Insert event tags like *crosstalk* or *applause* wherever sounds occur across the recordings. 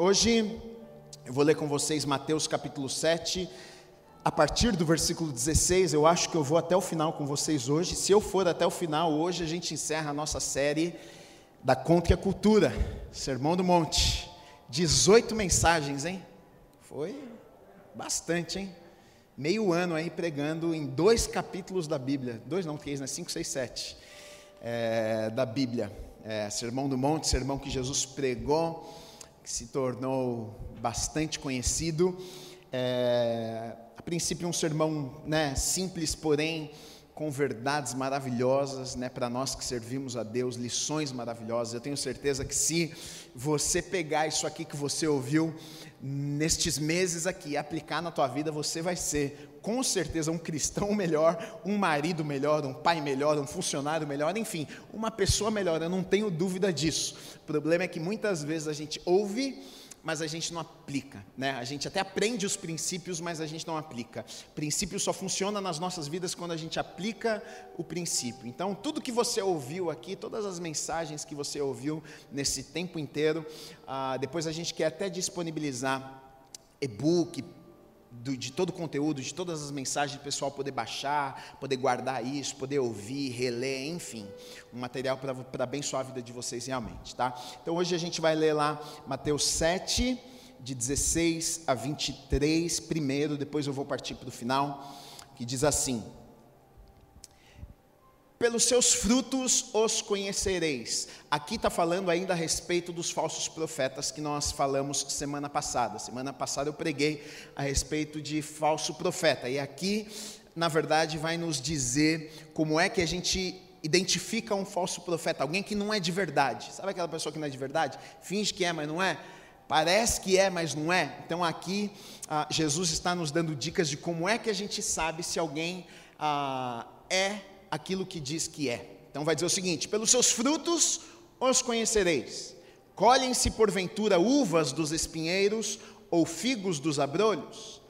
Hoje eu vou ler com vocês Mateus capítulo 7, a partir do versículo 16. Eu acho que eu vou até o final com vocês hoje. Se eu for até o final, hoje a gente encerra a nossa série da Contra a Cultura, Sermão do Monte. 18 mensagens, hein? Foi bastante, hein? Meio ano aí pregando em dois capítulos da Bíblia. Dois não, três, né? Cinco, seis, sete. É, da Bíblia. É, Sermão do Monte, sermão que Jesus pregou que se tornou bastante conhecido. É, a princípio, um sermão né, simples, porém com verdades maravilhosas né, para nós que servimos a Deus, lições maravilhosas. Eu tenho certeza que se você pegar isso aqui que você ouviu nestes meses aqui, aplicar na tua vida, você vai ser com certeza um cristão melhor, um marido melhor, um pai melhor, um funcionário melhor, enfim, uma pessoa melhor, eu não tenho dúvida disso. O problema é que muitas vezes a gente ouve, mas a gente não aplica, né? A gente até aprende os princípios, mas a gente não aplica. O princípio só funciona nas nossas vidas quando a gente aplica o princípio. Então, tudo que você ouviu aqui, todas as mensagens que você ouviu nesse tempo inteiro, ah, depois a gente quer até disponibilizar e-book, do, de todo o conteúdo, de todas as mensagens, o pessoal poder baixar, poder guardar isso, poder ouvir, reler, enfim, um material para abençoar a vida de vocês realmente, tá? Então hoje a gente vai ler lá Mateus 7, de 16 a 23, primeiro, depois eu vou partir para o final, que diz assim: pelos seus frutos os conhecereis. Aqui está falando ainda a respeito dos falsos profetas que nós falamos semana passada. Semana passada eu preguei a respeito de falso profeta. E aqui, na verdade, vai nos dizer como é que a gente identifica um falso profeta, alguém que não é de verdade. Sabe aquela pessoa que não é de verdade? Finge que é, mas não é. Parece que é, mas não é. Então aqui ah, Jesus está nos dando dicas de como é que a gente sabe se alguém ah, é aquilo que diz que é. Então vai dizer o seguinte: pelos seus frutos os conhecereis. Colhem-se porventura uvas dos espinheiros ou figos dos abrolhos?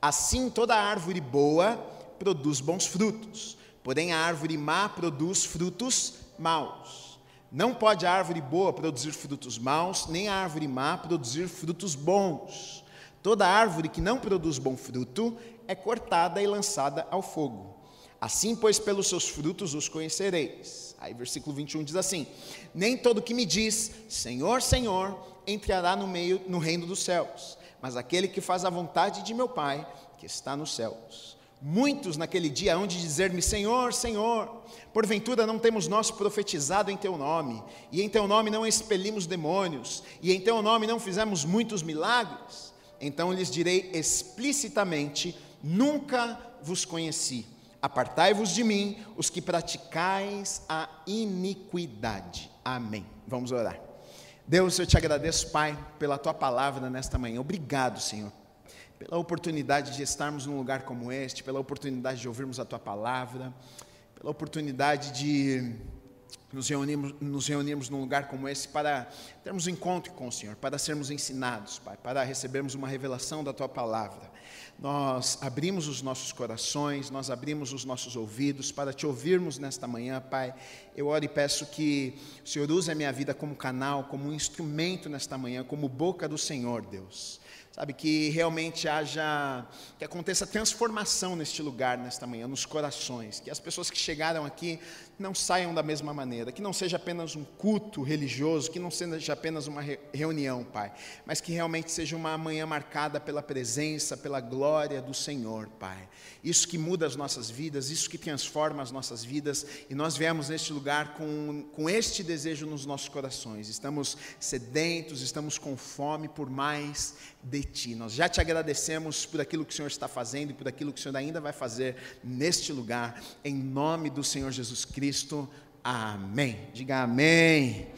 Assim toda árvore boa produz bons frutos, porém a árvore má produz frutos maus. Não pode a árvore boa produzir frutos maus, nem a árvore má produzir frutos bons. Toda árvore que não produz bom fruto é cortada e lançada ao fogo. Assim, pois, pelos seus frutos os conhecereis. Aí, versículo 21 diz assim: Nem todo que me diz, Senhor, Senhor, entrará no meio no reino dos céus, mas aquele que faz a vontade de meu Pai, que está nos céus. Muitos naquele dia hão de dizer-me: Senhor, Senhor, porventura não temos nós profetizado em teu nome, e em teu nome não expelimos demônios, e em teu nome não fizemos muitos milagres? Então lhes direi explicitamente: Nunca vos conheci. Apartai-vos de mim, os que praticais a iniquidade. Amém. Vamos orar. Deus, eu te agradeço, Pai, pela tua palavra nesta manhã. Obrigado, Senhor, pela oportunidade de estarmos num lugar como este, pela oportunidade de ouvirmos a tua palavra, pela oportunidade de nos reunirmos, nos reunirmos num lugar como esse para termos um encontro com o Senhor, para sermos ensinados, Pai, para recebermos uma revelação da tua palavra nós abrimos os nossos corações, nós abrimos os nossos ouvidos para te ouvirmos nesta manhã, Pai. Eu oro e peço que o Senhor use a minha vida como canal, como um instrumento nesta manhã, como boca do Senhor, Deus. Sabe, que realmente haja, que aconteça transformação neste lugar, nesta manhã, nos corações, que as pessoas que chegaram aqui não saiam da mesma maneira, que não seja apenas um culto religioso, que não seja apenas uma reunião, Pai, mas que realmente seja uma manhã marcada pela presença, pela glória do Senhor, Pai. Isso que muda as nossas vidas, isso que transforma as nossas vidas, e nós viemos neste lugar com, com este desejo nos nossos corações, estamos sedentos, estamos com fome por mais de Ti. Nós já te agradecemos por aquilo que o Senhor está fazendo e por aquilo que o Senhor ainda vai fazer neste lugar, em nome do Senhor Jesus Cristo. Amém. Diga amém.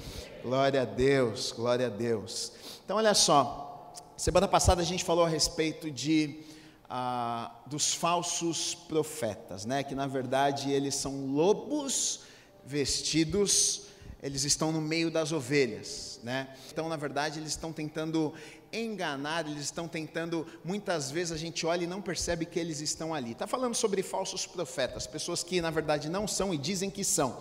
Glória a Deus, glória a Deus. Então, olha só, semana passada a gente falou a respeito de ah, dos falsos profetas, né? Que na verdade eles são lobos vestidos, eles estão no meio das ovelhas, né? Então, na verdade, eles estão tentando enganar, eles estão tentando, muitas vezes a gente olha e não percebe que eles estão ali. Está falando sobre falsos profetas, pessoas que na verdade não são e dizem que são.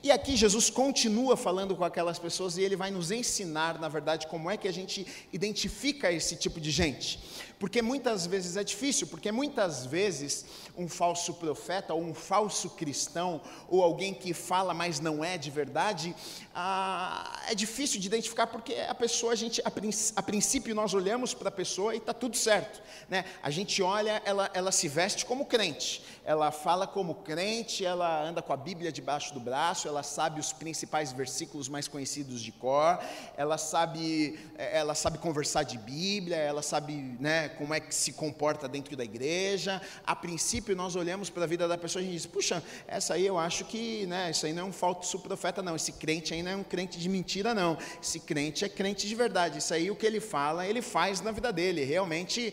E aqui Jesus continua falando com aquelas pessoas e ele vai nos ensinar, na verdade, como é que a gente identifica esse tipo de gente. Porque muitas vezes é difícil, porque muitas vezes um falso profeta ou um falso cristão ou alguém que fala, mas não é de verdade, ah, é difícil de identificar porque a pessoa, a gente, a, a princípio nós olhamos para a pessoa e está tudo certo. Né? A gente olha, ela, ela se veste como crente, ela fala como crente, ela anda com a Bíblia debaixo do braço, ela sabe os principais versículos mais conhecidos de cor, ela sabe, ela sabe conversar de Bíblia, ela sabe né, como é que se comporta dentro da igreja. A princípio nós olhamos para a vida da pessoa e a gente diz, puxa, essa aí eu acho que, né, isso aí não é um falso profeta não, esse crente aí não é um crente de mentira não, esse crente é crente de verdade, isso aí o que ele fala, ele faz na vida dele, realmente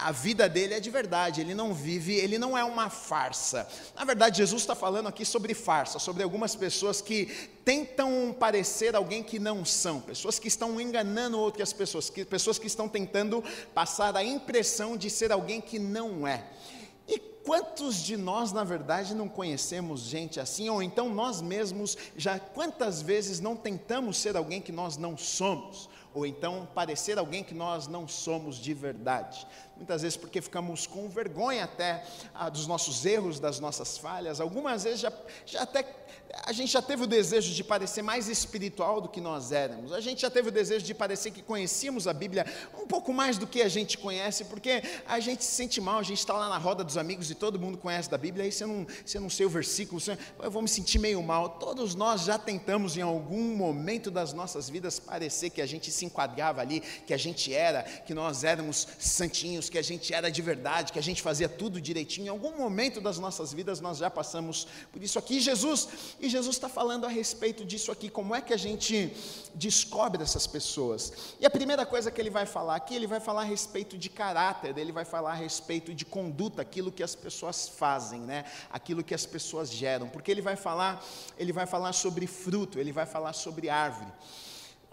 a vida dele é de verdade, ele não vive, ele não é uma farsa. Na verdade, Jesus está falando aqui sobre farsa, sobre algumas pessoas que tentam parecer alguém que não são, pessoas que estão enganando outras pessoas, que, pessoas que estão tentando passar a impressão de ser alguém que não é. E quantos de nós, na verdade, não conhecemos gente assim, ou então nós mesmos já quantas vezes não tentamos ser alguém que nós não somos? ou então parecer alguém que nós não somos de verdade. Muitas vezes porque ficamos com vergonha até ah, dos nossos erros, das nossas falhas. Algumas vezes já, já até a gente já teve o desejo de parecer mais espiritual do que nós éramos. A gente já teve o desejo de parecer que conhecíamos a Bíblia um pouco mais do que a gente conhece, porque a gente se sente mal, a gente está lá na roda dos amigos e todo mundo conhece da Bíblia, aí você não, você não sei o versículo, você, eu vou me sentir meio mal. Todos nós já tentamos em algum momento das nossas vidas parecer que a gente se enquadrava ali, que a gente era, que nós éramos santinhos, que a gente era de verdade, que a gente fazia tudo direitinho. Em algum momento das nossas vidas nós já passamos por isso aqui. Jesus e Jesus está falando a respeito disso aqui, como é que a gente descobre essas pessoas. E a primeira coisa que ele vai falar aqui, ele vai falar a respeito de caráter, ele vai falar a respeito de conduta, aquilo que as pessoas fazem, né? Aquilo que as pessoas geram, porque ele vai falar, ele vai falar sobre fruto, ele vai falar sobre árvore.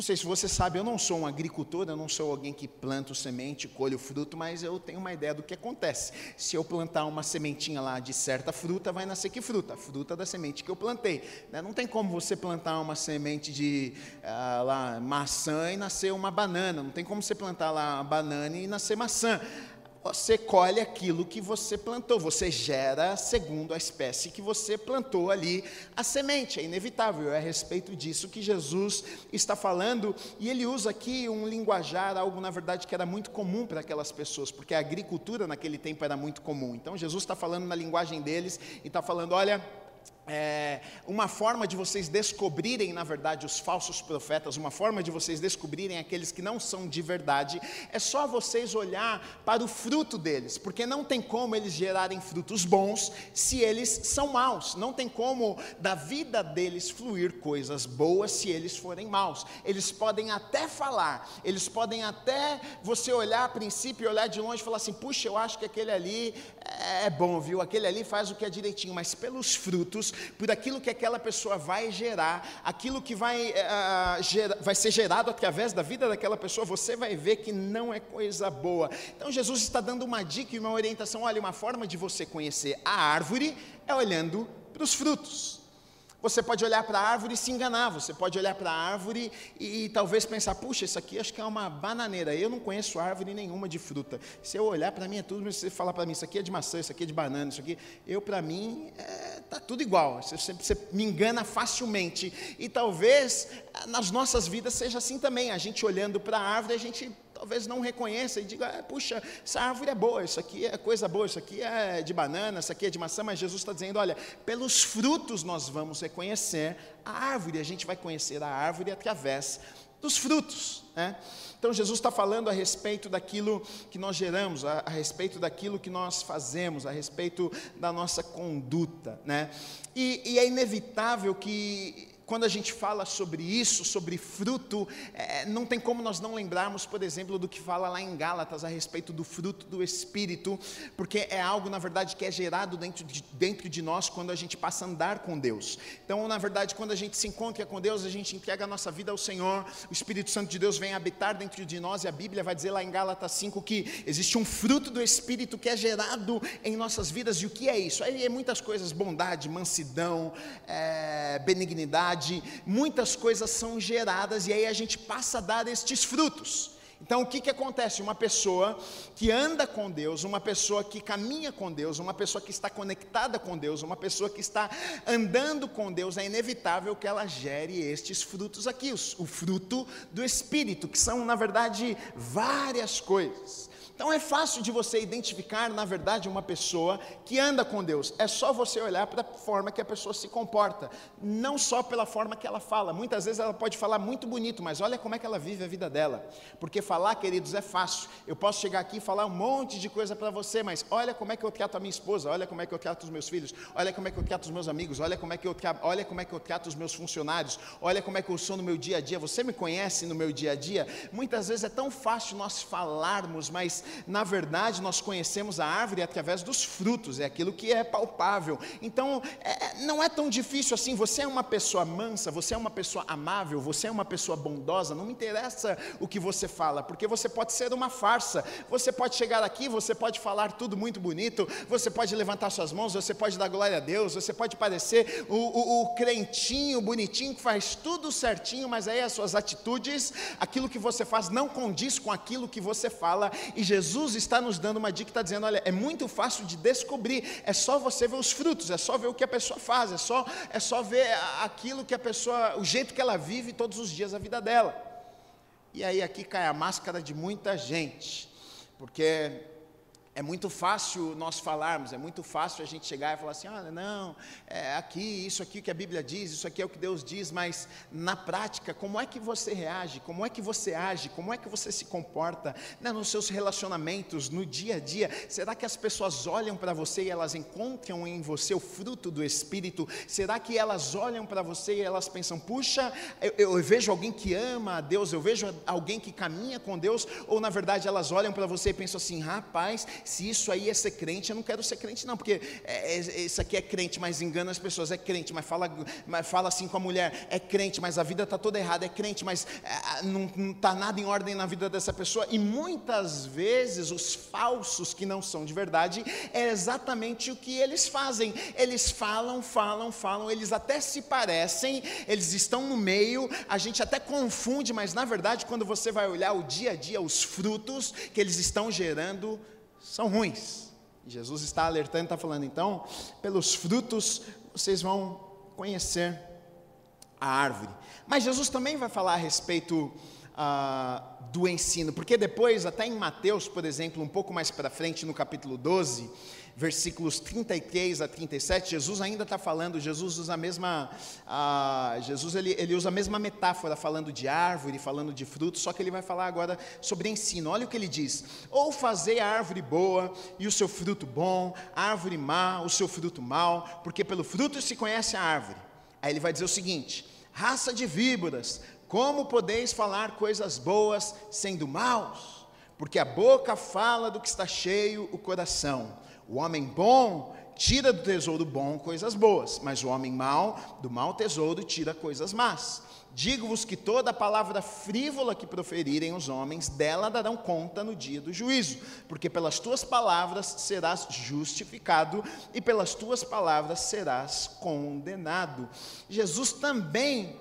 Não sei se você sabe, eu não sou um agricultor, eu não sou alguém que planta semente, colhe o fruto, mas eu tenho uma ideia do que acontece. Se eu plantar uma sementinha lá de certa fruta, vai nascer que fruta? Fruta da semente que eu plantei. Né? Não tem como você plantar uma semente de ah, lá, maçã e nascer uma banana. Não tem como você plantar lá banana e nascer maçã você colhe aquilo que você plantou, você gera segundo a espécie que você plantou ali a semente, é inevitável, é a respeito disso que Jesus está falando, e ele usa aqui um linguajar, algo na verdade que era muito comum para aquelas pessoas, porque a agricultura naquele tempo era muito comum. Então Jesus está falando na linguagem deles e está falando: olha, é, uma forma de vocês descobrirem, na verdade, os falsos profetas, uma forma de vocês descobrirem aqueles que não são de verdade, é só vocês olhar para o fruto deles, porque não tem como eles gerarem frutos bons se eles são maus, não tem como da vida deles fluir coisas boas se eles forem maus. Eles podem até falar, eles podem até você olhar a princípio, olhar de longe e falar assim: puxa, eu acho que aquele ali é bom, viu? Aquele ali faz o que é direitinho, mas pelos frutos por aquilo que aquela pessoa vai gerar, aquilo que vai, uh, gera, vai ser gerado através da vida daquela pessoa, você vai ver que não é coisa boa. Então Jesus está dando uma dica e uma orientação: olha, uma forma de você conhecer a árvore é olhando para os frutos. Você pode olhar para a árvore e se enganar, você pode olhar para a árvore e, e, talvez pensar, puxa, isso aqui acho que é uma bananeira, eu não conheço árvore nenhuma de fruta. Se eu olhar para mim é tudo, você falar para mim, isso aqui é de maçã, isso aqui é de banana, isso aqui, eu para mim, está é, tá tudo igual, você, você, você me engana facilmente. E talvez nas nossas vidas seja assim também, a gente olhando para a árvore, a gente talvez não reconheça e diga, ah, puxa, essa árvore é boa, isso aqui é coisa boa, isso aqui é de banana, isso aqui é de maçã, mas Jesus está dizendo, olha, pelos frutos nós vamos reconhecer a árvore, a gente vai conhecer a árvore através dos frutos. Né? Então Jesus está falando a respeito daquilo que nós geramos, a, a, respeito daquilo que nós fazemos, a respeito da nossa conduta. Né? E, e é inevitável que quando a gente fala sobre isso, sobre fruto, é, não tem como nós não lembrarmos, por exemplo, do que fala lá em Gálatas a respeito do fruto do Espírito, porque é algo, na verdade, que é gerado dentro de, dentro de nós quando a gente passa a andar com Deus. Então, na verdade, quando a gente se encontra com Deus, a gente entrega a nossa vida ao Senhor, o Espírito Santo de Deus vem habitar dentro de nós, e a Bíblia vai dizer lá em Gálatas 5 que existe um fruto do Espírito que é gerado em nossas vidas, e o que é isso? Aí é muitas coisas: bondade, mansidão, é, benignidade muitas coisas são geradas e aí a gente passa a dar estes frutos. Então, o que, que acontece? Uma pessoa que anda com Deus, uma pessoa que caminha com Deus, uma pessoa que está conectada com Deus, uma pessoa que está andando com Deus, é inevitável que ela gere estes frutos aqui, o fruto do Espírito, que são, na verdade, várias coisas. Então é fácil de você identificar, na verdade, uma pessoa que anda com Deus. É só você olhar para a forma que a pessoa se comporta, não só pela forma que ela fala. Muitas vezes ela pode falar muito bonito, mas olha como é que ela vive a vida dela. Porque falar, queridos, é fácil. Eu posso chegar aqui e falar um monte de coisa para você, mas olha como é que eu trato a minha esposa, olha como é que eu trato os meus filhos, olha como é que eu trato os meus amigos, olha como é que eu trato, olha como é que eu trato os meus funcionários, olha como é que eu sou no meu dia a dia. Você me conhece no meu dia a dia? Muitas vezes é tão fácil nós falarmos, mas na verdade, nós conhecemos a árvore através dos frutos, é aquilo que é palpável. Então, é, não é tão difícil assim. Você é uma pessoa mansa, você é uma pessoa amável, você é uma pessoa bondosa. Não me interessa o que você fala, porque você pode ser uma farsa. Você pode chegar aqui, você pode falar tudo muito bonito, você pode levantar suas mãos, você pode dar glória a Deus, você pode parecer o, o, o crentinho, bonitinho, que faz tudo certinho, mas aí as suas atitudes, aquilo que você faz, não condiz com aquilo que você fala. E Jesus está nos dando uma dica, está dizendo: olha, é muito fácil de descobrir, é só você ver os frutos, é só ver o que a pessoa faz, é só, é só ver aquilo que a pessoa, o jeito que ela vive todos os dias da vida dela. E aí aqui cai a máscara de muita gente, porque é muito fácil nós falarmos, é muito fácil a gente chegar e falar assim: olha, não, é aqui, isso aqui que a Bíblia diz, isso aqui é o que Deus diz, mas na prática, como é que você reage, como é que você age, como é que você se comporta né, nos seus relacionamentos, no dia a dia? Será que as pessoas olham para você e elas encontram em você o fruto do Espírito? Será que elas olham para você e elas pensam: puxa, eu, eu vejo alguém que ama a Deus, eu vejo alguém que caminha com Deus, ou na verdade elas olham para você e pensam assim: rapaz, se isso aí é ser crente, eu não quero ser crente, não, porque é, é, isso aqui é crente, mas engana as pessoas, é crente, mas fala, mas fala assim com a mulher, é crente, mas a vida está toda errada, é crente, mas é, não está nada em ordem na vida dessa pessoa. E muitas vezes os falsos que não são de verdade é exatamente o que eles fazem. Eles falam, falam, falam, eles até se parecem, eles estão no meio, a gente até confunde, mas na verdade, quando você vai olhar o dia a dia, os frutos que eles estão gerando, são ruins. Jesus está alertando, está falando, então, pelos frutos vocês vão conhecer a árvore. Mas Jesus também vai falar a respeito ah, do ensino, porque depois, até em Mateus, por exemplo, um pouco mais para frente, no capítulo 12, versículos 33 a 37, Jesus ainda está falando, Jesus usa a mesma, uh, Jesus ele, ele usa a mesma metáfora, falando de árvore, falando de frutos, só que ele vai falar agora sobre ensino. Olha o que ele diz: ou fazer a árvore boa e o seu fruto bom, a árvore má, o seu fruto mau, porque pelo fruto se conhece a árvore. Aí ele vai dizer o seguinte: raça de víboras, como podeis falar coisas boas sendo maus? Porque a boca fala do que está cheio o coração. O homem bom tira do tesouro bom coisas boas, mas o homem mau, do mau tesouro, tira coisas más. Digo-vos que toda palavra frívola que proferirem os homens, dela darão conta no dia do juízo, porque pelas tuas palavras serás justificado e pelas tuas palavras serás condenado. Jesus também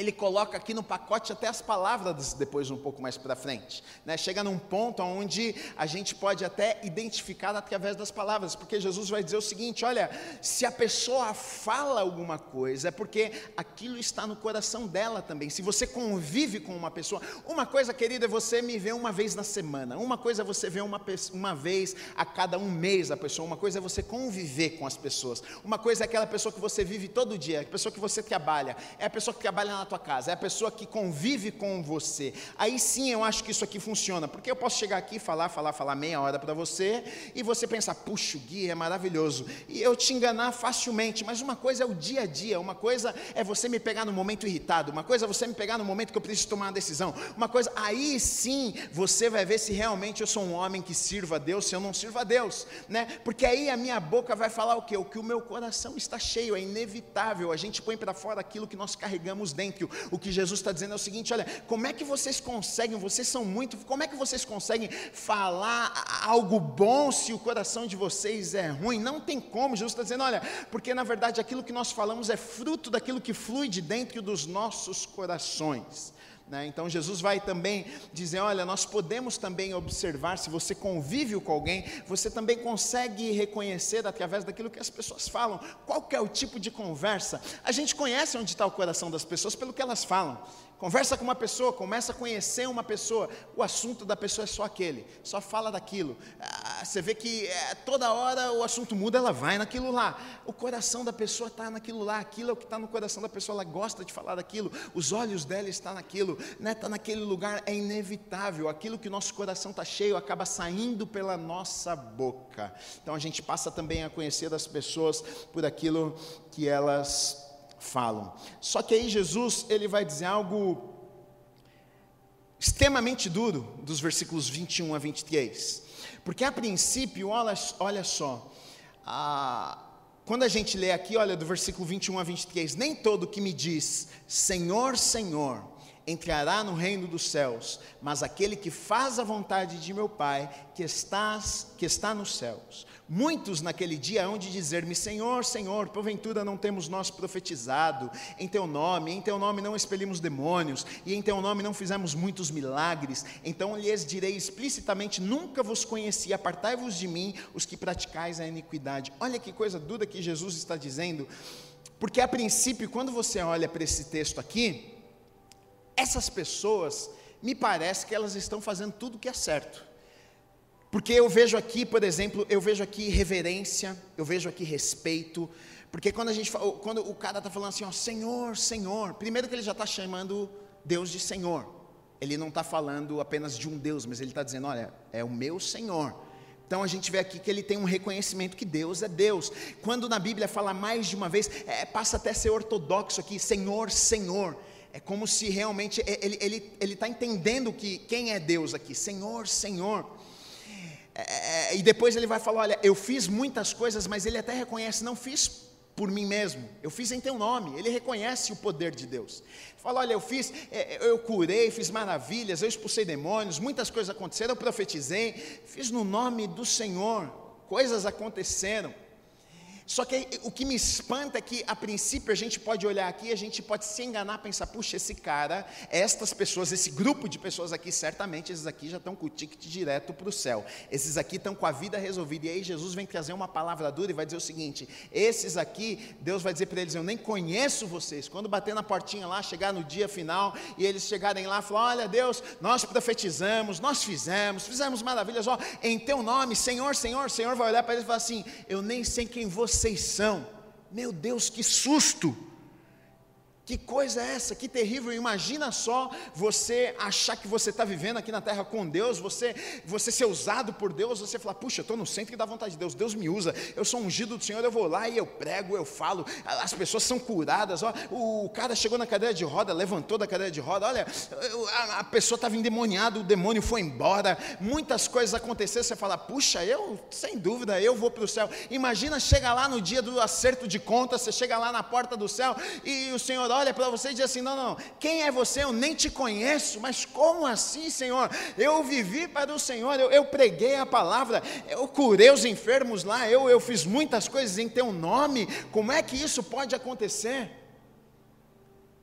ele coloca aqui no pacote até as palavras depois um pouco mais para frente, né? Chega num ponto onde a gente pode até identificar através das palavras, porque Jesus vai dizer o seguinte: olha, se a pessoa fala alguma coisa é porque aquilo está no coração dela também. Se você convive com uma pessoa, uma coisa, querida, é você me ver uma vez na semana, uma coisa é você ver uma, uma vez a cada um mês a pessoa, uma coisa é você conviver com as pessoas, uma coisa é aquela pessoa que você vive todo dia, a pessoa que você trabalha, é a pessoa que trabalha na tua casa, é a pessoa que convive com você. Aí sim eu acho que isso aqui funciona, porque eu posso chegar aqui falar, falar, falar meia hora para você, e você pensar, puxa, o Gui é maravilhoso, e eu te enganar facilmente, mas uma coisa é o dia a dia, uma coisa é você me pegar no momento irritado, uma coisa é você me pegar no momento que eu preciso tomar uma decisão, uma coisa, aí sim você vai ver se realmente eu sou um homem que sirva a Deus, se eu não sirvo a Deus, né? Porque aí a minha boca vai falar o quê? O que o meu coração está cheio, é inevitável, a gente põe para fora aquilo que nós carregamos dentro. O que Jesus está dizendo é o seguinte: olha, como é que vocês conseguem, vocês são muito, como é que vocês conseguem falar algo bom se o coração de vocês é ruim? Não tem como. Jesus está dizendo, olha, porque na verdade aquilo que nós falamos é fruto daquilo que flui de dentro dos nossos corações. Né? Então Jesus vai também dizer: olha, nós podemos também observar, se você convive com alguém, você também consegue reconhecer através daquilo que as pessoas falam, qual é o tipo de conversa. A gente conhece onde está o coração das pessoas pelo que elas falam. Conversa com uma pessoa, começa a conhecer uma pessoa, o assunto da pessoa é só aquele, só fala daquilo. Ah, você vê que é, toda hora o assunto muda, ela vai naquilo lá. O coração da pessoa está naquilo lá, aquilo é o que está no coração da pessoa, ela gosta de falar daquilo, os olhos dela estão naquilo, está né, tá naquele lugar, é inevitável. Aquilo que o nosso coração está cheio acaba saindo pela nossa boca. Então a gente passa também a conhecer das pessoas por aquilo que elas falam. Só que aí Jesus, ele vai dizer algo extremamente duro dos versículos 21 a 23. Porque a princípio, olha, olha só, a, quando a gente lê aqui, olha, do versículo 21 a 23, nem todo que me diz Senhor, Senhor, entrará no reino dos céus, mas aquele que faz a vontade de meu Pai, que, estás, que está nos céus. Muitos naquele dia hão de dizer-me: Senhor, Senhor, porventura não temos nós profetizado em teu nome, em teu nome não expelimos demônios, e em teu nome não fizemos muitos milagres. Então lhes direi explicitamente: Nunca vos conheci, apartai-vos de mim, os que praticais a iniquidade. Olha que coisa dura que Jesus está dizendo, porque a princípio, quando você olha para esse texto aqui, essas pessoas, me parece que elas estão fazendo tudo o que é certo. Porque eu vejo aqui, por exemplo, eu vejo aqui reverência, eu vejo aqui respeito. Porque quando a gente quando o cara está falando assim, ó, Senhor, Senhor, primeiro que ele já está chamando Deus de Senhor. Ele não está falando apenas de um Deus, mas ele está dizendo, olha, é o meu Senhor. Então a gente vê aqui que ele tem um reconhecimento que Deus é Deus. Quando na Bíblia fala mais de uma vez, é, passa até a ser ortodoxo aqui, Senhor, Senhor. É como se realmente é, ele está ele, ele tá entendendo que quem é Deus aqui, Senhor, Senhor. É, é, e depois ele vai falar: olha, eu fiz muitas coisas, mas ele até reconhece, não fiz por mim mesmo, eu fiz em teu nome. Ele reconhece o poder de Deus. Fala: olha, eu fiz, é, eu curei, fiz maravilhas, eu expulsei demônios, muitas coisas aconteceram, eu profetizei, fiz no nome do Senhor, coisas aconteceram. Só que o que me espanta é que, a princípio, a gente pode olhar aqui, a gente pode se enganar, pensar, puxa, esse cara, estas pessoas, esse grupo de pessoas aqui, certamente esses aqui já estão com o ticket direto para o céu. Esses aqui estão com a vida resolvida. E aí Jesus vem trazer uma palavra dura e vai dizer o seguinte: esses aqui, Deus vai dizer para eles, eu nem conheço vocês. Quando bater na portinha lá, chegar no dia final, e eles chegarem lá falar, olha Deus, nós profetizamos, nós fizemos, fizemos maravilhas, ó, em teu nome, Senhor, Senhor, Senhor, vai olhar para eles e falar assim, eu nem sei quem você vocês são. Meu Deus, que susto! Que coisa é essa? Que terrível! Imagina só você achar que você está vivendo aqui na terra com Deus, você, você ser usado por Deus, você falar, puxa, eu estou no centro da vontade de Deus, Deus me usa, eu sou ungido do Senhor, eu vou lá e eu prego, eu falo, as pessoas são curadas. Ó, o cara chegou na cadeira de roda, levantou da cadeira de roda, olha, a, a pessoa estava endemoniada, o demônio foi embora, muitas coisas aconteceram, você fala, puxa, eu, sem dúvida, eu vou para o céu. Imagina, chega lá no dia do acerto de contas, você chega lá na porta do céu e o Senhor, olha, olha para você e diz assim: não, não, quem é você? Eu nem te conheço, mas como assim, Senhor? Eu vivi para o Senhor, eu, eu preguei a palavra, eu curei os enfermos lá, eu, eu fiz muitas coisas em teu nome, como é que isso pode acontecer?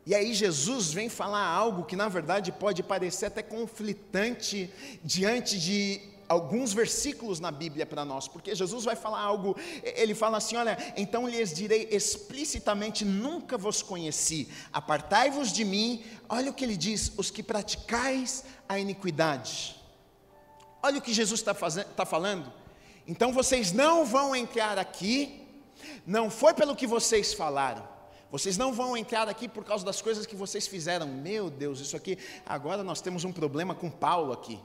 E aí Jesus vem falar algo que na verdade pode parecer até conflitante diante de alguns versículos na Bíblia para nós, porque Jesus vai falar algo, ele fala assim: olha, então lhes direi explicitamente: nunca vos conheci, apartai-vos de mim. Olha o que ele diz: os que praticais a iniquidade. Olha o que Jesus está tá falando. Então vocês não vão entrar aqui, não foi pelo que vocês falaram, Vocês não vão entrar aqui por causa das coisas que vocês fizeram. Meu Deus, isso aqui. Agora nós temos um problema com Paulo aqui.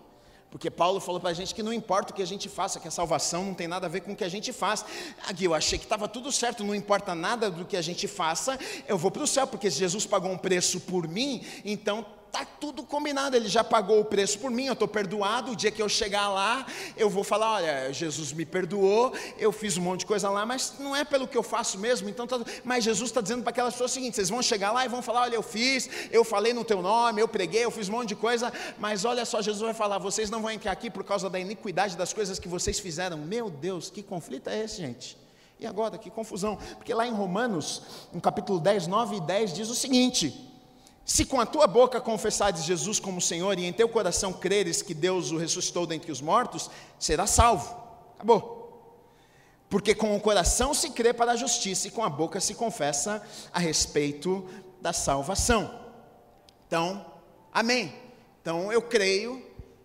Porque Paulo falou para a gente que não importa o que a gente faça, que a salvação não tem nada a ver com o que a gente faz. Aqui eu achei que estava tudo certo, não importa nada do que a gente faça, eu vou para o céu, porque Jesus pagou um preço por mim, então Está tudo combinado, ele já pagou o preço por mim, eu estou perdoado. O dia que eu chegar lá, eu vou falar: olha, Jesus me perdoou, eu fiz um monte de coisa lá, mas não é pelo que eu faço mesmo. Então, tá... mas Jesus está dizendo para aquelas pessoas o seguinte: vocês vão chegar lá e vão falar: olha, eu fiz, eu falei no teu nome, eu preguei, eu fiz um monte de coisa, mas olha só, Jesus vai falar: vocês não vão entrar aqui por causa da iniquidade das coisas que vocês fizeram. Meu Deus, que conflito é esse, gente? E agora, que confusão, porque lá em Romanos, no capítulo 10, 9 e 10, diz o seguinte. Se com a tua boca confessares Jesus como Senhor e em teu coração creres que Deus o ressuscitou dentre os mortos, serás salvo. Acabou. Porque com o coração se crê para a justiça e com a boca se confessa a respeito da salvação. Então, amém. Então eu creio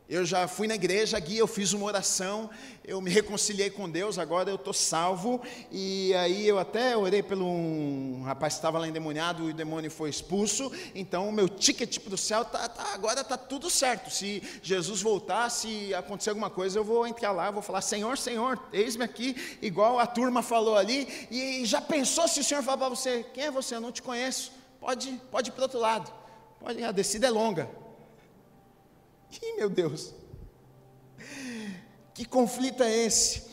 eu já fui na igreja, aqui eu fiz uma oração, eu me reconciliei com Deus, agora eu estou salvo. E aí eu até orei pelo um rapaz que estava lá endemoniado e o demônio foi expulso. Então o meu ticket para o céu tá, tá agora está tudo certo. Se Jesus voltar, se acontecer alguma coisa, eu vou entrar lá, vou falar: Senhor, Senhor, eis-me aqui, igual a turma falou ali. E já pensou se o Senhor falar para você: Quem é você? Eu não te conheço. Pode, pode ir para o outro lado. Pode, a descida é longa. Ih, meu Deus, que conflito é esse?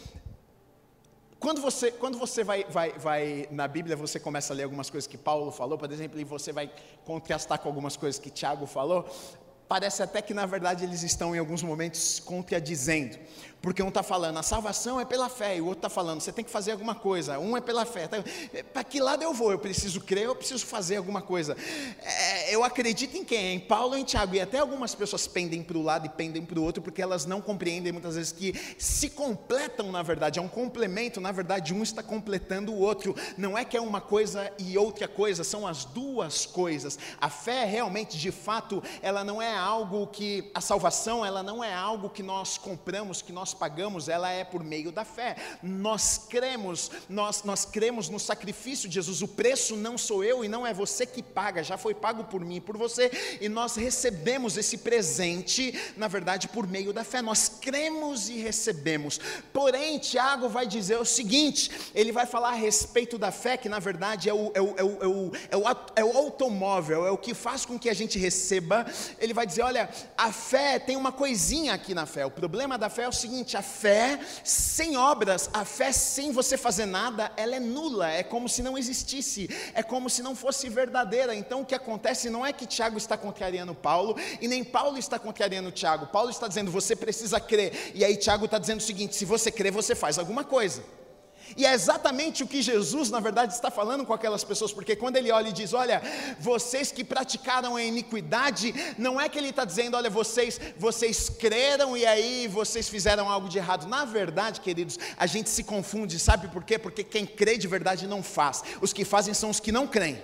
Quando você, quando você vai, vai, vai na Bíblia, você começa a ler algumas coisas que Paulo falou, por exemplo, e você vai contrastar com algumas coisas que Tiago falou, parece até que na verdade eles estão em alguns momentos contradizendo. Porque um está falando, a salvação é pela fé, e o outro está falando, você tem que fazer alguma coisa. Um é pela fé. Tá, Para que lado eu vou? Eu preciso crer, eu preciso fazer alguma coisa. É, eu acredito em quem? Em Paulo ou em Tiago? E até algumas pessoas pendem para o lado e pendem para o outro, porque elas não compreendem muitas vezes que se completam, na verdade. É um complemento, na verdade, um está completando o outro. Não é que é uma coisa e outra coisa, são as duas coisas. A fé realmente, de fato, ela não é algo que. A salvação, ela não é algo que nós compramos, que nós pagamos, ela é por meio da fé. Nós cremos, nós, nós cremos no sacrifício de Jesus. O preço não sou eu e não é você que paga, já foi pago por mim e por você. E nós recebemos esse presente, na verdade, por meio da fé. Nós cremos e recebemos. Porém, Tiago vai dizer o seguinte: ele vai falar a respeito da fé, que na verdade é o, é o, é o, é o, é o, é o automóvel, é o que faz com que a gente receba. Ele vai dizer: olha, a fé tem uma coisinha aqui na fé. O problema da fé é o seguinte seguinte: a fé sem obras, a fé sem você fazer nada, ela é nula, é como se não existisse, é como se não fosse verdadeira. Então o que acontece não é que Tiago está contrariando Paulo, e nem Paulo está contrariando Tiago. Paulo está dizendo, você precisa crer, e aí Tiago está dizendo o seguinte: se você crer, você faz alguma coisa. E é exatamente o que Jesus, na verdade, está falando com aquelas pessoas, porque quando ele olha e diz: Olha, vocês que praticaram a iniquidade, não é que ele está dizendo, olha, vocês, vocês creram e aí vocês fizeram algo de errado. Na verdade, queridos, a gente se confunde, sabe por quê? Porque quem crê de verdade não faz, os que fazem são os que não creem.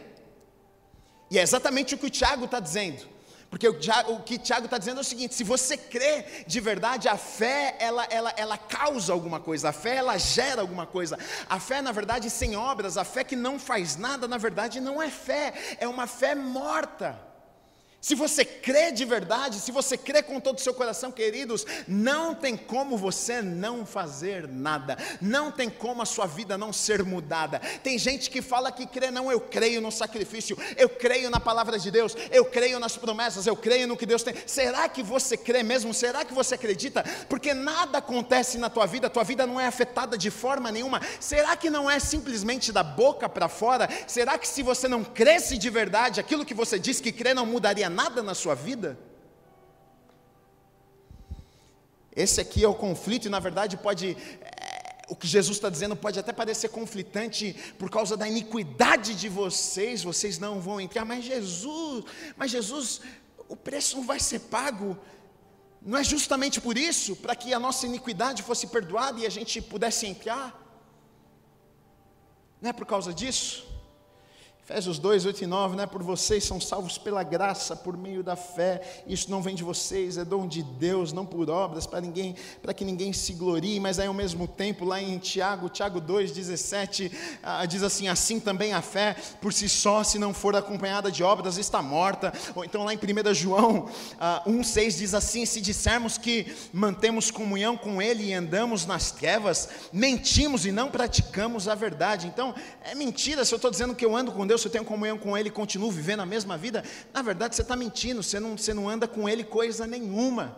E é exatamente o que o Tiago está dizendo. Porque o, o que Tiago está dizendo é o seguinte: se você crê de verdade, a fé ela, ela, ela causa alguma coisa, a fé ela gera alguma coisa. A fé, na verdade, sem obras, a fé que não faz nada, na verdade, não é fé, é uma fé morta. Se você crê de verdade, se você crê com todo o seu coração, queridos, não tem como você não fazer nada, não tem como a sua vida não ser mudada. Tem gente que fala que crê, não, eu creio no sacrifício, eu creio na palavra de Deus, eu creio nas promessas, eu creio no que Deus tem. Será que você crê mesmo? Será que você acredita? Porque nada acontece na tua vida, tua vida não é afetada de forma nenhuma. Será que não é simplesmente da boca para fora? Será que se você não cresce de verdade, aquilo que você diz que crê não mudaria nada na sua vida? Esse aqui é o conflito, e na verdade pode. É, o que Jesus está dizendo pode até parecer conflitante por causa da iniquidade de vocês, vocês não vão entrar, mas Jesus, mas Jesus, o preço não vai ser pago. Não é justamente por isso, para que a nossa iniquidade fosse perdoada e a gente pudesse entrar? Não é por causa disso? Efésios 2, 8 e 9, né? Por vocês são salvos pela graça, por meio da fé. Isso não vem de vocês, é dom de Deus, não por obras, para ninguém, para que ninguém se glorie. Mas aí ao mesmo tempo, lá em Tiago, Tiago 2, 17, ah, diz assim: assim também a fé, por si só, se não for acompanhada de obras, está morta. Ou então lá em 1 João ah, 1, 6 diz assim: se dissermos que mantemos comunhão com Ele e andamos nas trevas, mentimos e não praticamos a verdade. Então, é mentira se eu estou dizendo que eu ando com Deus se eu tenho comunhão com Ele e continuo vivendo a mesma vida, na verdade você está mentindo, você não, você não anda com Ele coisa nenhuma.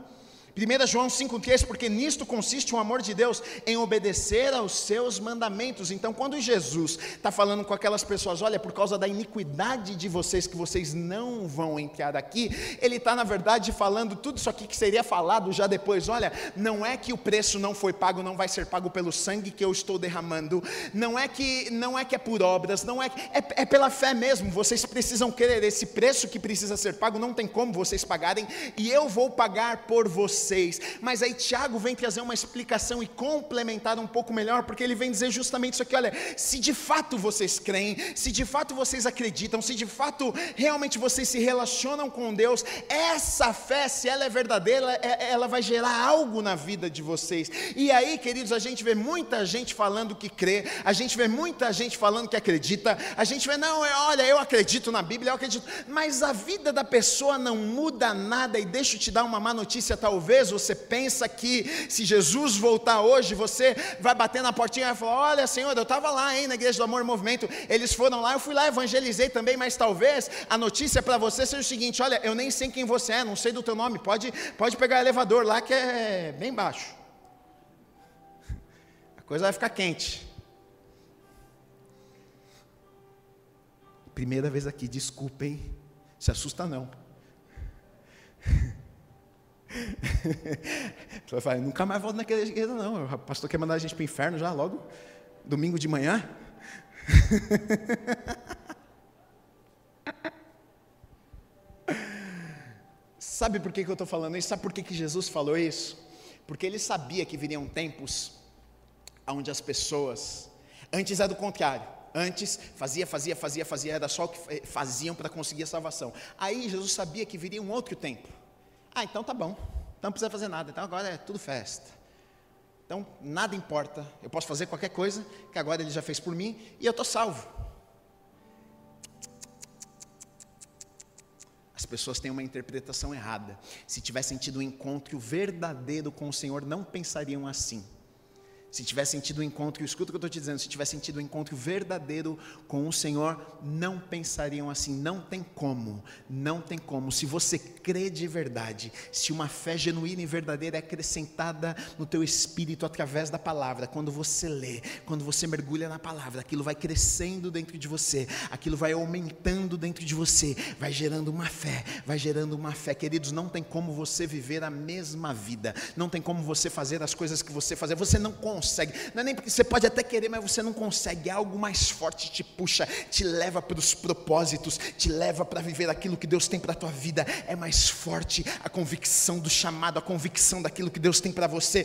1 João 5,3, porque nisto consiste o amor de Deus, em obedecer aos seus mandamentos. Então, quando Jesus está falando com aquelas pessoas, olha, por causa da iniquidade de vocês, que vocês não vão entrar aqui, ele está, na verdade, falando tudo isso aqui que seria falado já depois. Olha, não é que o preço não foi pago, não vai ser pago pelo sangue que eu estou derramando, não é que não é que é por obras, não é, é, é pela fé mesmo. Vocês precisam querer esse preço que precisa ser pago, não tem como vocês pagarem, e eu vou pagar por vocês vocês. Mas aí Tiago vem trazer uma explicação e complementar um pouco melhor, porque ele vem dizer justamente isso aqui: olha, se de fato vocês creem, se de fato vocês acreditam, se de fato realmente vocês se relacionam com Deus, essa fé, se ela é verdadeira, é, ela vai gerar algo na vida de vocês. E aí, queridos, a gente vê muita gente falando que crê, a gente vê muita gente falando que acredita, a gente vê, não, é, olha, eu acredito na Bíblia, eu acredito, mas a vida da pessoa não muda nada, e deixa eu te dar uma má notícia, talvez Talvez você pensa que se Jesus voltar hoje, você vai bater na portinha e falar: Olha, Senhor, eu estava lá, hein, na Igreja do Amor e Movimento. Eles foram lá, eu fui lá, evangelizei também, mas talvez a notícia para você seja o seguinte: Olha, eu nem sei quem você é, não sei do teu nome. Pode, pode pegar o elevador lá que é bem baixo. *laughs* A coisa vai ficar quente. Primeira vez aqui, desculpem, se assusta não. *laughs* *laughs* tu vai falar, nunca mais volto naquela igreja, não. O pastor quer mandar a gente para o inferno já logo, domingo de manhã. *laughs* Sabe por que, que eu estou falando isso? Sabe por que, que Jesus falou isso? Porque ele sabia que viriam tempos onde as pessoas, antes era do contrário, antes fazia, fazia, fazia, fazia, era só o que faziam para conseguir a salvação. Aí Jesus sabia que viria um outro tempo ah, então tá bom. Então não precisa fazer nada. Então agora é tudo festa. Então nada importa. Eu posso fazer qualquer coisa que agora ele já fez por mim e eu estou salvo. As pessoas têm uma interpretação errada. Se tivessem tido um encontro verdadeiro com o Senhor, não pensariam assim. Se tiver sentido um encontro, escuta o que eu estou te dizendo, se tiver sentido um encontro verdadeiro com o Senhor, não pensariam assim, não tem como, não tem como. Se você crê de verdade, se uma fé genuína e verdadeira é acrescentada no teu espírito através da palavra, quando você lê, quando você mergulha na palavra, aquilo vai crescendo dentro de você, aquilo vai aumentando dentro de você, vai gerando uma fé, vai gerando uma fé. Queridos, não tem como você viver a mesma vida, não tem como você fazer as coisas que você fazer, você não consegue consegue. Não é nem porque você pode até querer, mas você não consegue. É algo mais forte te puxa, te leva para os propósitos, te leva para viver aquilo que Deus tem para a tua vida. É mais forte a convicção do chamado, a convicção daquilo que Deus tem para você.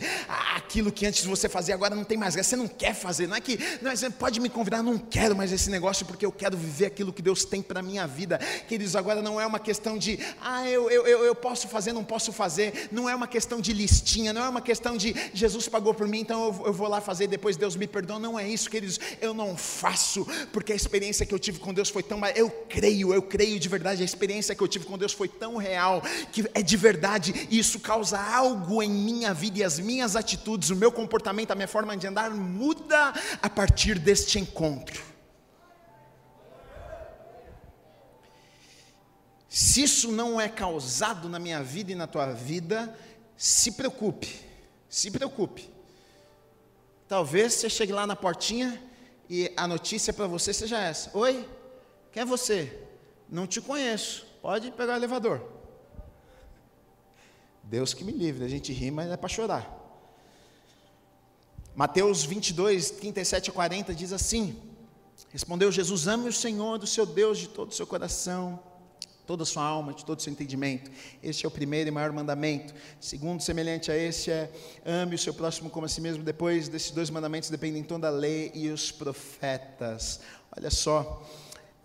Aquilo que antes você fazia, agora não tem mais graça. Você não quer fazer. Não é que não, você pode me convidar, não quero mais esse negócio porque eu quero viver aquilo que Deus tem para minha vida. Queridos, agora não é uma questão de, ah, eu, eu, eu, eu posso fazer, não posso fazer. Não é uma questão de listinha, não é uma questão de Jesus pagou por mim, então eu, eu vou lá fazer, depois Deus me perdoa. Não é isso, queridos. Eu não faço, porque a experiência que eu tive com Deus foi tão. Eu creio, eu creio de verdade. A experiência que eu tive com Deus foi tão real, que é de verdade, e isso causa algo em minha vida e as minhas atitudes, o meu comportamento, a minha forma de andar muda a partir deste encontro. Se isso não é causado na minha vida e na tua vida, se preocupe, se preocupe. Talvez você chegue lá na portinha e a notícia para você seja essa: Oi, quem é você? Não te conheço, pode pegar o elevador. Deus que me livre, a gente ri, mas é para chorar. Mateus 22, 37 a 40 diz assim: Respondeu Jesus: Ame o Senhor do seu Deus de todo o seu coração toda a sua alma, de todo o seu entendimento. Este é o primeiro e maior mandamento. Segundo, semelhante a esse, é ame o seu próximo como a si mesmo. Depois desses dois mandamentos dependem toda a lei e os profetas. Olha só,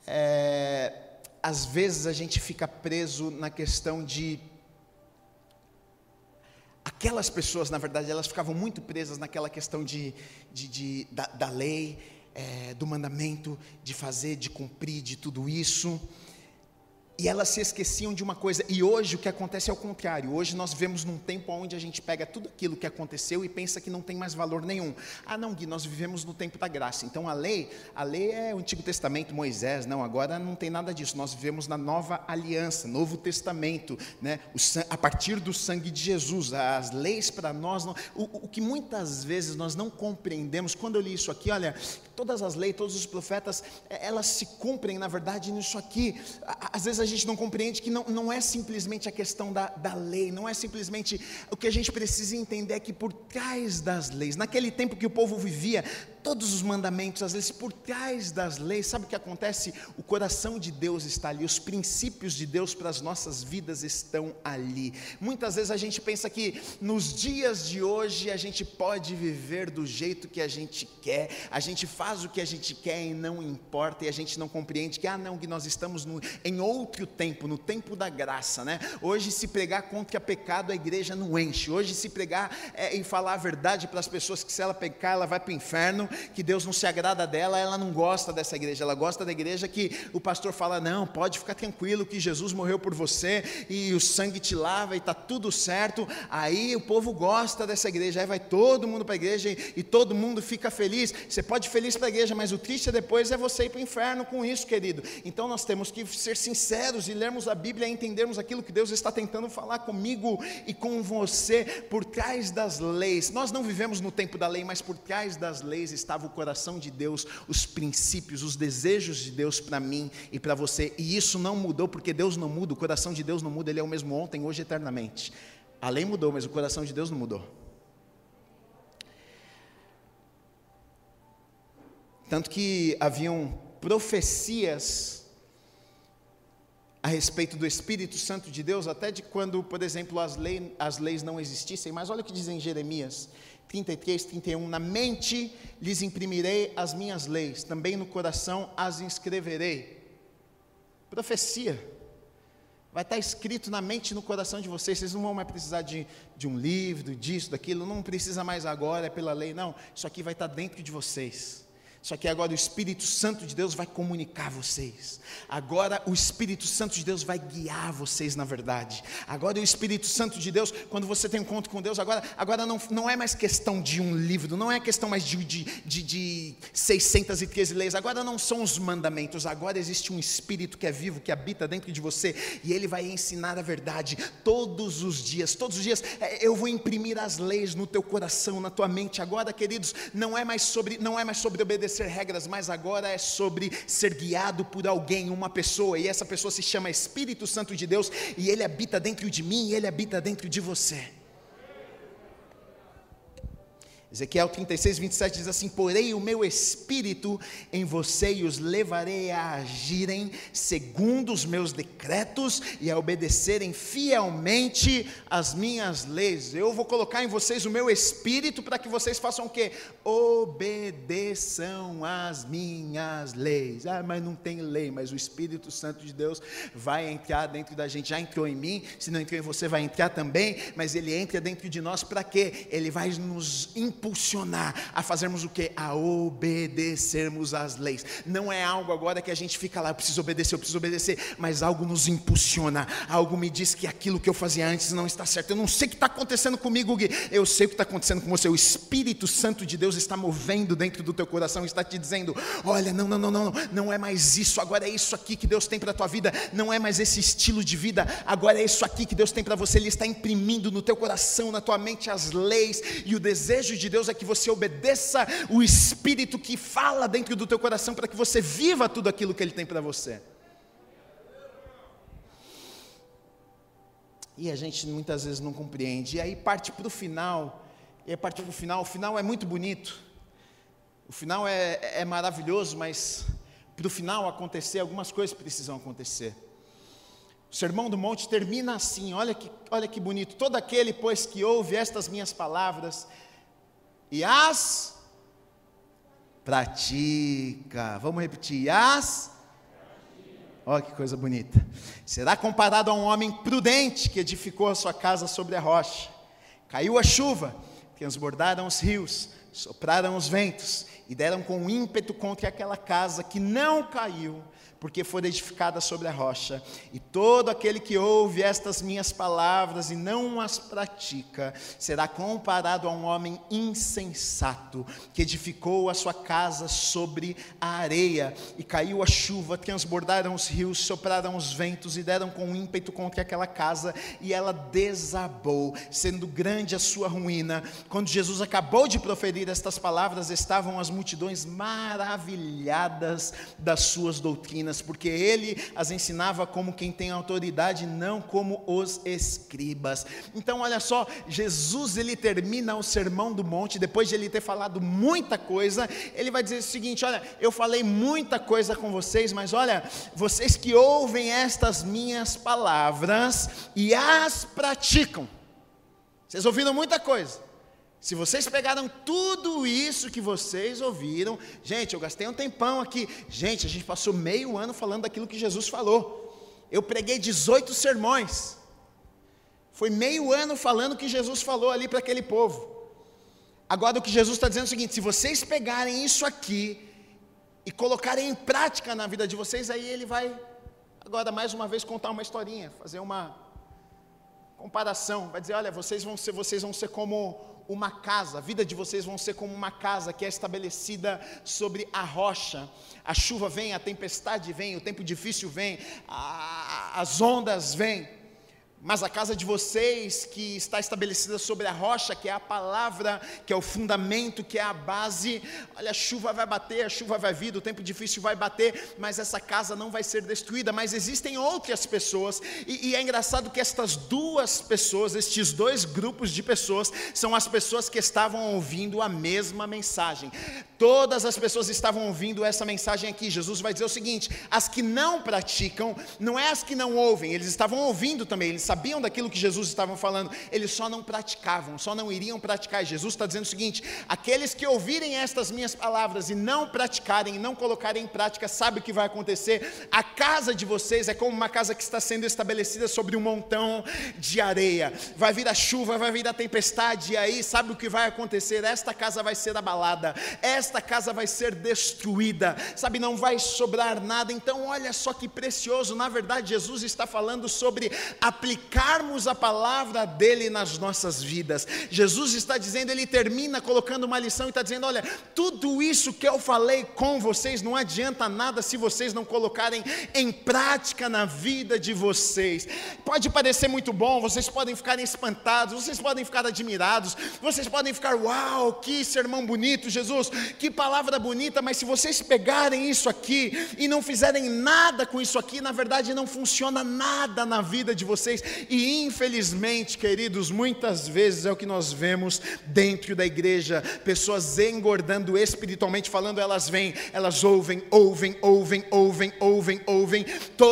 é, às vezes a gente fica preso na questão de aquelas pessoas, na verdade, elas ficavam muito presas naquela questão de, de, de da, da, lei, é, do mandamento, de fazer, de cumprir, de tudo isso. E elas se esqueciam de uma coisa, e hoje o que acontece é o contrário. Hoje nós vivemos num tempo onde a gente pega tudo aquilo que aconteceu e pensa que não tem mais valor nenhum. Ah, não, Gui, nós vivemos no tempo da graça. Então a lei, a lei é o Antigo Testamento, Moisés, não, agora não tem nada disso. Nós vivemos na nova aliança, Novo Testamento, né? a partir do sangue de Jesus. As leis para nós, não, o, o que muitas vezes nós não compreendemos, quando eu li isso aqui, olha, todas as leis, todos os profetas, é, elas se cumprem, na verdade, nisso aqui. Às vezes a gente não compreende que não, não é simplesmente a questão da, da lei, não é simplesmente. O que a gente precisa entender é que por trás das leis, naquele tempo que o povo vivia, todos os mandamentos, as leis, por trás das leis, sabe o que acontece? O coração de Deus está ali, os princípios de Deus para as nossas vidas estão ali. Muitas vezes a gente pensa que nos dias de hoje a gente pode viver do jeito que a gente quer, a gente faz o que a gente quer e não importa, e a gente não compreende que, ah, não, que nós estamos no, em outro tempo, no tempo da graça, né? Hoje, se pregar contra pecado, a igreja não enche, hoje, se pregar é, e falar a verdade para as pessoas que se ela pecar, ela vai para o inferno que Deus não se agrada dela, ela não gosta dessa igreja, ela gosta da igreja que o pastor fala: não, pode ficar tranquilo que Jesus morreu por você e o sangue te lava e está tudo certo. Aí o povo gosta dessa igreja, aí vai todo mundo para a igreja e, e, todo mundo fica feliz. Você pode ir feliz para a igreja, mas o triste depois é você ir para o inferno com isso, querido. Então nós temos que ser sinceros e lermos a Bíblia e entendermos aquilo que Deus está tentando falar comigo e com você por trás das leis. Nós não vivemos no tempo da lei, mas por trás das leis estava o coração de Deus, os princípios, os desejos de Deus para mim e para você. E isso não mudou, porque Deus não muda, o coração de Deus não muda, ele é o mesmo ontem, hoje eternamente. A lei mudou, mas o coração de Deus não mudou. Tanto que haviam profecias a respeito do Espírito Santo de Deus, até de quando, por exemplo, as, lei, as leis não existissem. Mas olha o que diz em Jeremias 33, 31. Na mente lhes imprimirei as minhas leis, também no coração as inscreverei. Profecia. Vai estar escrito na mente e no coração de vocês. Vocês não vão mais precisar de, de um livro, disso, daquilo. Não precisa mais agora, é pela lei. Não. Isso aqui vai estar dentro de vocês. Só que agora o Espírito Santo de Deus vai comunicar vocês. Agora o Espírito Santo de Deus vai guiar vocês na verdade. Agora o Espírito Santo de Deus, quando você tem um encontro com Deus, agora, agora não, não é mais questão de um livro, não é questão mais de, de, de, de 613 leis. Agora não são os mandamentos, agora existe um Espírito que é vivo, que habita dentro de você e ele vai ensinar a verdade todos os dias. Todos os dias é, eu vou imprimir as leis no teu coração, na tua mente. Agora, queridos, não é mais sobre, não é mais sobre obedecer obedecer regras, mas agora é sobre ser guiado por alguém, uma pessoa, e essa pessoa se chama Espírito Santo de Deus, e ele habita dentro de mim, e ele habita dentro de você. Ezequiel 36, 27 diz assim: Porei o meu espírito em você e os levarei a agirem segundo os meus decretos e a obedecerem fielmente as minhas leis. Eu vou colocar em vocês o meu espírito para que vocês façam o quê? Obedeçam as minhas leis. Ah, mas não tem lei, mas o Espírito Santo de Deus vai entrar dentro da gente. Já entrou em mim, se não entrou em você, vai entrar também, mas ele entra dentro de nós para quê? Ele vai nos impulsionar a fazermos o que? A obedecermos às leis. Não é algo agora que a gente fica lá, eu preciso obedecer, eu preciso obedecer, mas algo nos impulsiona, algo me diz que aquilo que eu fazia antes não está certo. Eu não sei o que está acontecendo comigo, Gui. eu sei o que está acontecendo com você. O Espírito Santo de Deus está movendo dentro do teu coração, está te dizendo: olha, não, não, não, não, não é mais isso, agora é isso aqui que Deus tem para a tua vida, não é mais esse estilo de vida, agora é isso aqui que Deus tem para você. Ele está imprimindo no teu coração, na tua mente as leis e o desejo de Deus é que você obedeça o Espírito que fala dentro do teu coração para que você viva tudo aquilo que Ele tem para você. E a gente muitas vezes não compreende. E aí parte para o final. E aí parte para o final. O final é muito bonito. O final é, é maravilhoso, mas para o final acontecer, algumas coisas precisam acontecer. O Sermão do Monte termina assim, olha que, olha que bonito. Todo aquele, pois, que ouve estas minhas palavras e as pratica. Vamos repetir: as Olha que coisa bonita. Será comparado a um homem prudente que edificou a sua casa sobre a rocha. Caiu a chuva, transbordaram os rios, sopraram os ventos e deram com ímpeto contra aquela casa que não caiu, porque foi edificada sobre a rocha. E todo aquele que ouve estas minhas palavras e não as pratica, será comparado a um homem insensato, que edificou a sua casa sobre a areia, e caiu a chuva, transbordaram os rios, sopraram os ventos e deram com ímpeto contra aquela casa, e ela desabou, sendo grande a sua ruína. Quando Jesus acabou de proferir estas palavras, estavam as multidões maravilhadas das suas doutrinas porque ele as ensinava como quem tem autoridade, não como os escribas. Então, olha só, Jesus ele termina o sermão do monte, depois de ele ter falado muita coisa, ele vai dizer o seguinte: olha, eu falei muita coisa com vocês, mas olha, vocês que ouvem estas minhas palavras e as praticam, vocês ouviram muita coisa. Se vocês pegaram tudo isso que vocês ouviram, gente, eu gastei um tempão aqui. Gente, a gente passou meio ano falando daquilo que Jesus falou. Eu preguei 18 sermões. Foi meio ano falando o que Jesus falou ali para aquele povo. Agora o que Jesus está dizendo é o seguinte: se vocês pegarem isso aqui e colocarem em prática na vida de vocês, aí ele vai, agora mais uma vez, contar uma historinha, fazer uma comparação. Vai dizer: olha, vocês vão ser, vocês vão ser como uma casa, a vida de vocês vão ser como uma casa que é estabelecida sobre a rocha. A chuva vem, a tempestade vem, o tempo difícil vem, a, as ondas vêm mas a casa de vocês, que está estabelecida sobre a rocha, que é a palavra, que é o fundamento, que é a base, olha, a chuva vai bater, a chuva vai vir, o tempo difícil vai bater, mas essa casa não vai ser destruída. Mas existem outras pessoas, e, e é engraçado que estas duas pessoas, estes dois grupos de pessoas, são as pessoas que estavam ouvindo a mesma mensagem. Todas as pessoas estavam ouvindo essa mensagem aqui. Jesus vai dizer o seguinte: as que não praticam, não é as que não ouvem, eles estavam ouvindo também, eles sabiam daquilo que Jesus estava falando, eles só não praticavam, só não iriam praticar. Jesus está dizendo o seguinte: aqueles que ouvirem estas minhas palavras e não praticarem, não colocarem em prática, sabe o que vai acontecer? A casa de vocês é como uma casa que está sendo estabelecida sobre um montão de areia. Vai vir a chuva, vai vir a tempestade, e aí sabe o que vai acontecer? Esta casa vai ser abalada, esta casa vai ser destruída, sabe, não vai sobrar nada. Então, olha só que precioso, na verdade, Jesus está falando sobre aplicar aplicarmos a palavra dele nas nossas vidas. Jesus está dizendo, ele termina colocando uma lição e está dizendo: olha, tudo isso que eu falei com vocês não adianta nada se vocês não colocarem em prática na vida de vocês. Pode parecer muito bom, vocês podem ficar espantados, vocês podem ficar admirados, vocês podem ficar, uau, que sermão bonito, Jesus, que palavra bonita, mas se vocês pegarem isso aqui e não fizerem nada com isso aqui, na verdade não funciona nada na vida de vocês. E infelizmente, queridos, muitas vezes é o que nós vemos dentro da igreja, pessoas engordando espiritualmente, falando, elas vêm, elas ouvem, ouvem, ouvem, ouvem, ouvem, ouvem,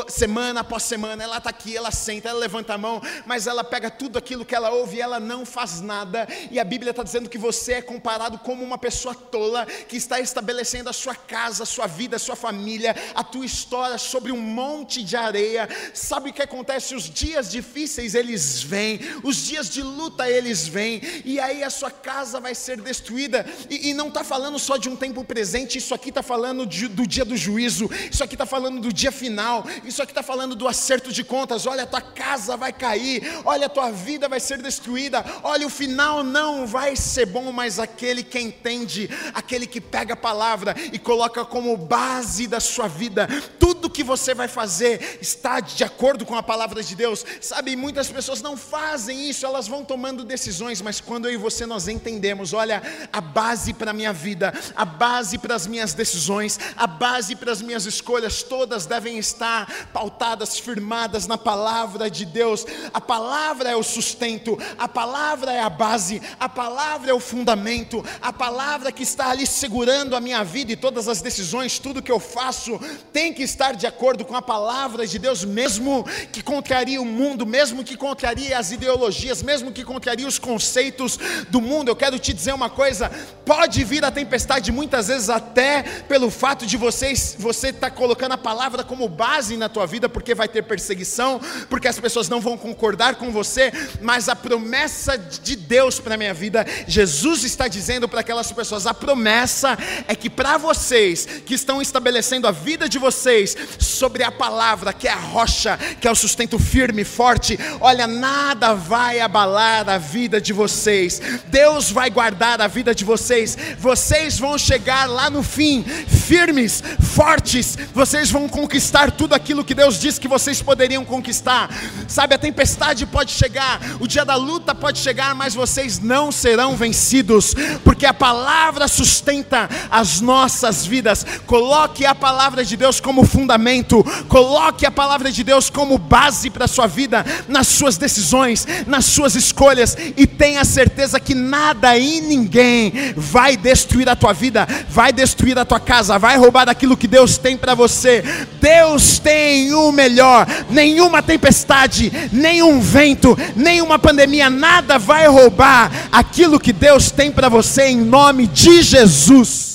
semana após semana, ela está aqui, ela senta, ela levanta a mão, mas ela pega tudo aquilo que ela ouve e ela não faz nada, e a Bíblia está dizendo que você é comparado como uma pessoa tola que está estabelecendo a sua casa, a sua vida, a sua família, a tua história sobre um monte de areia. Sabe o que acontece? Os dias de difíceis eles vêm, os dias de luta eles vêm, e aí a sua casa vai ser destruída. E, e não está falando só de um tempo presente, isso aqui está falando de, do dia do juízo, isso aqui está falando do dia final, isso aqui está falando do acerto de contas. Olha, a tua casa vai cair, olha, a tua vida vai ser destruída, olha, o final não vai ser bom, mas aquele que entende, aquele que pega a palavra e coloca como base da sua vida, tudo que você vai fazer está de acordo com a palavra de Deus, sabe? Muitas pessoas não fazem isso, elas vão tomando decisões, mas quando eu e você nós entendemos, olha, a base para a minha vida, a base para as minhas decisões, a base para as minhas escolhas, todas devem estar pautadas, firmadas na palavra de Deus. A palavra é o sustento, a palavra é a base, a palavra é o fundamento, a palavra que está ali segurando a minha vida e todas as decisões, tudo que eu faço tem que estar de acordo com a palavra de Deus, mesmo que contrarie o mundo, mesmo que contrarie as ideologias, mesmo que contrarie os conceitos do mundo. Eu quero te dizer uma coisa: pode vir a tempestade muitas vezes até pelo fato de vocês, você estar tá colocando a palavra como base na tua vida, porque vai ter perseguição, porque as pessoas não vão concordar com você, mas a promessa de Deus para a minha vida, Jesus está dizendo para aquelas pessoas: a promessa é que para vocês que estão estabelecendo a vida de vocês sobre a palavra, que é a rocha, que é o sustento firme, forte, olha, nada vai abalar a vida de vocês, Deus vai guardar a vida de vocês, vocês vão chegar lá no fim, firmes, fortes, vocês vão conquistar tudo aquilo que Deus disse que vocês poderiam conquistar, sabe? A tempestade pode chegar, o dia da luta pode chegar, mas vocês não serão vencidos, porque a palavra sustenta as nossas vidas. Coloque a palavra de Deus como fundamento, coloque a palavra de Deus como base para a sua vida, nas suas decisões, nas suas escolhas, e tenha certeza que nada e ninguém vai destruir a tua vida, vai destruir a tua casa, vai roubar aquilo que Deus tem para você. Deus tem o melhor, nenhuma tempestade, nenhum vento, nenhuma pandemia, nada vai roubar aquilo que Deus tem para você em nome de Jesus.